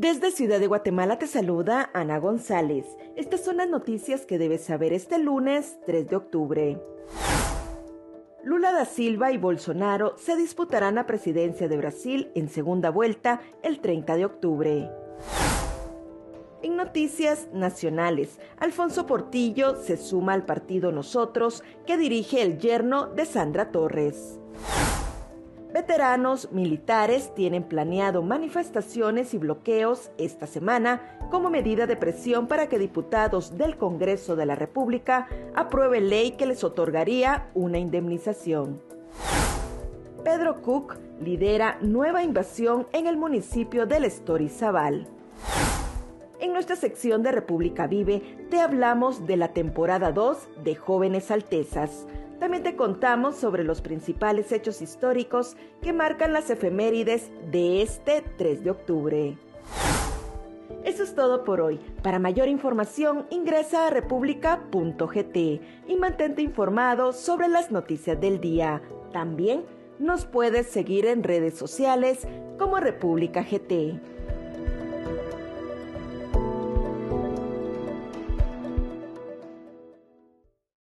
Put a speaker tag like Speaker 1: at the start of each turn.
Speaker 1: Desde Ciudad de Guatemala te saluda Ana González. Estas son las noticias que debes saber este lunes 3 de octubre. Lula da Silva y Bolsonaro se disputarán la presidencia de Brasil en segunda vuelta el 30 de octubre. En noticias nacionales, Alfonso Portillo se suma al partido Nosotros que dirige el yerno de Sandra Torres. Veteranos militares tienen planeado manifestaciones y bloqueos esta semana como medida de presión para que diputados del Congreso de la República aprueben ley que les otorgaría una indemnización. Pedro Cook lidera nueva invasión en el municipio del Estorizabal. Nuestra sección de República Vive te hablamos de la temporada 2 de Jóvenes Altezas también te contamos sobre los principales hechos históricos que marcan las efemérides de este 3 de octubre. Eso es todo por hoy. Para mayor información ingresa a república.gt y mantente informado sobre las noticias del día. También nos puedes seguir en redes sociales como República GT.